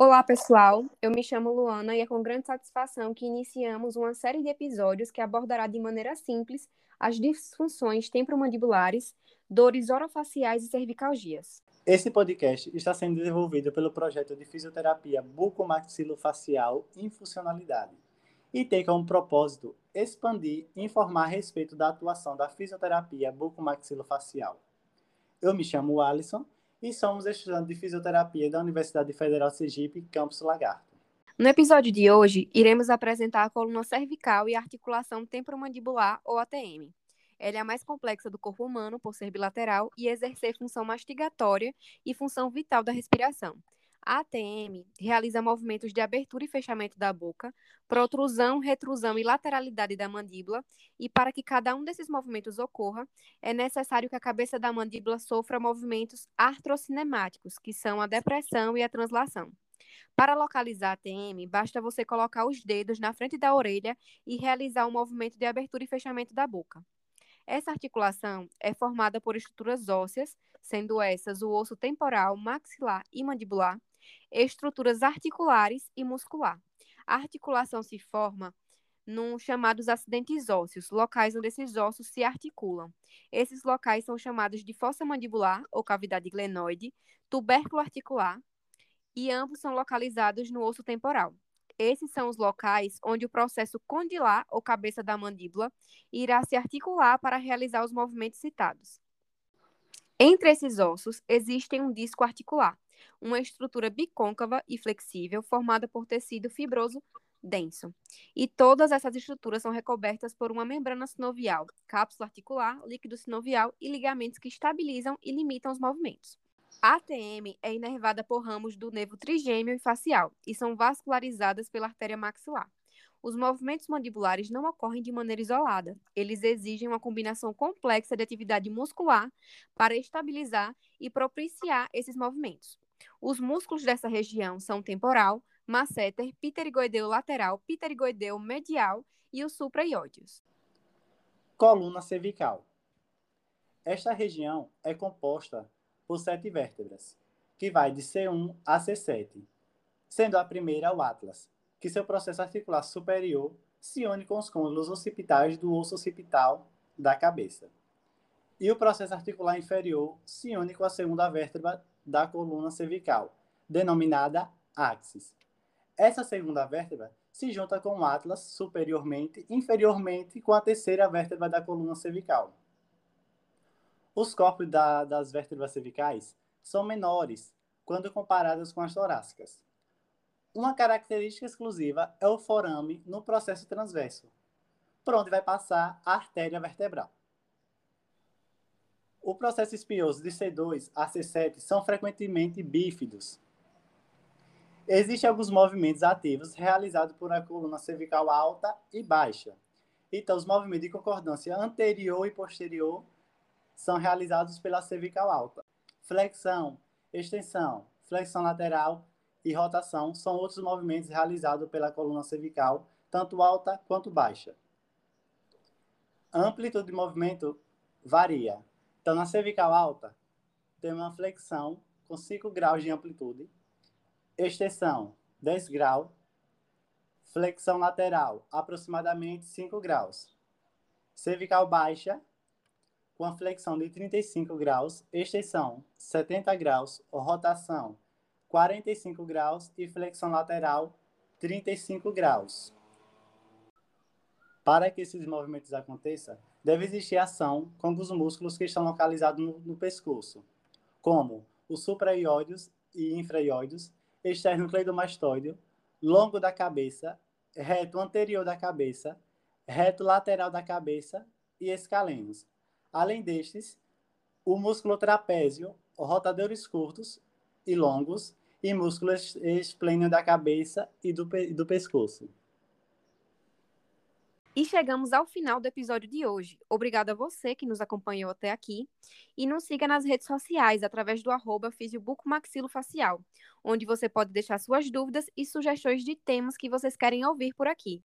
Olá, pessoal. Eu me chamo Luana e é com grande satisfação que iniciamos uma série de episódios que abordará de maneira simples as disfunções temporomandibulares, dores orofaciais e cervicalgias. Esse podcast está sendo desenvolvido pelo projeto de fisioterapia bucomaxilofacial em funcionalidade e tem como propósito expandir e informar a respeito da atuação da fisioterapia bucomaxilofacial. Eu me chamo Alisson e somos estudantes de fisioterapia da Universidade Federal Sergipe, Campus Lagarto. No episódio de hoje, iremos apresentar a coluna cervical e articulação temporomandibular, ou ATM. Ela é a mais complexa do corpo humano por ser bilateral e exercer função mastigatória e função vital da respiração. A ATM realiza movimentos de abertura e fechamento da boca, protrusão, retrusão e lateralidade da mandíbula, e para que cada um desses movimentos ocorra, é necessário que a cabeça da mandíbula sofra movimentos artrocinemáticos, que são a depressão e a translação. Para localizar a ATM, basta você colocar os dedos na frente da orelha e realizar o um movimento de abertura e fechamento da boca. Essa articulação é formada por estruturas ósseas, sendo essas o osso temporal, maxilar e mandibular, estruturas articulares e muscular. A articulação se forma nos chamados acidentes ósseos, locais onde esses ossos se articulam. Esses locais são chamados de fossa mandibular ou cavidade glenoide, tubérculo articular, e ambos são localizados no osso temporal. Esses são os locais onde o processo condilar, ou cabeça da mandíbula, irá se articular para realizar os movimentos citados. Entre esses ossos, existe um disco articular, uma estrutura bicôncava e flexível formada por tecido fibroso denso. E todas essas estruturas são recobertas por uma membrana sinovial, cápsula articular, líquido sinovial e ligamentos que estabilizam e limitam os movimentos. A ATM é inervada por ramos do nervo trigêmeo e facial e são vascularizadas pela artéria maxilar. Os movimentos mandibulares não ocorrem de maneira isolada. Eles exigem uma combinação complexa de atividade muscular para estabilizar e propiciar esses movimentos. Os músculos dessa região são temporal, masseter, pterigoideu lateral, pterigoideu medial e os supraioideus. Coluna cervical. Esta região é composta por sete vértebras, que vai de C1 a C7, sendo a primeira o atlas, que seu processo articular superior se une com os côndilos occipitais do osso occipital da cabeça. E o processo articular inferior se une com a segunda vértebra da coluna cervical, denominada axis. Essa segunda vértebra se junta com o atlas superiormente, inferiormente com a terceira vértebra da coluna cervical. Os corpos da, das vértebras cervicais são menores quando comparadas com as torácicas. Uma característica exclusiva é o forame no processo transverso, por onde vai passar a artéria vertebral. O processo espinhoso de C2 a C7 são frequentemente bífidos. Existem alguns movimentos ativos realizados por a coluna cervical alta e baixa. Então, os movimentos de concordância anterior e posterior são realizados pela cervical alta. Flexão, extensão, flexão lateral e rotação são outros movimentos realizados pela coluna cervical, tanto alta quanto baixa. Amplitude de movimento varia, então, na cervical alta, tem uma flexão com 5 graus de amplitude, extensão 10 graus, flexão lateral aproximadamente 5 graus, cervical baixa com a flexão de 35 graus, extensão 70 graus, rotação 45 graus e flexão lateral 35 graus. Para que esses movimentos aconteçam, deve existir ação com os músculos que estão localizados no, no pescoço, como os supraioides e infraioides, esternocleidomastoideo, longo da cabeça, reto anterior da cabeça, reto lateral da cabeça e escalenos. Além destes, o músculo trapézio, rotadores curtos e longos, e músculo esplênio da cabeça e do, do pescoço. E chegamos ao final do episódio de hoje. Obrigada a você que nos acompanhou até aqui. E nos siga nas redes sociais através do arroba onde você pode deixar suas dúvidas e sugestões de temas que vocês querem ouvir por aqui.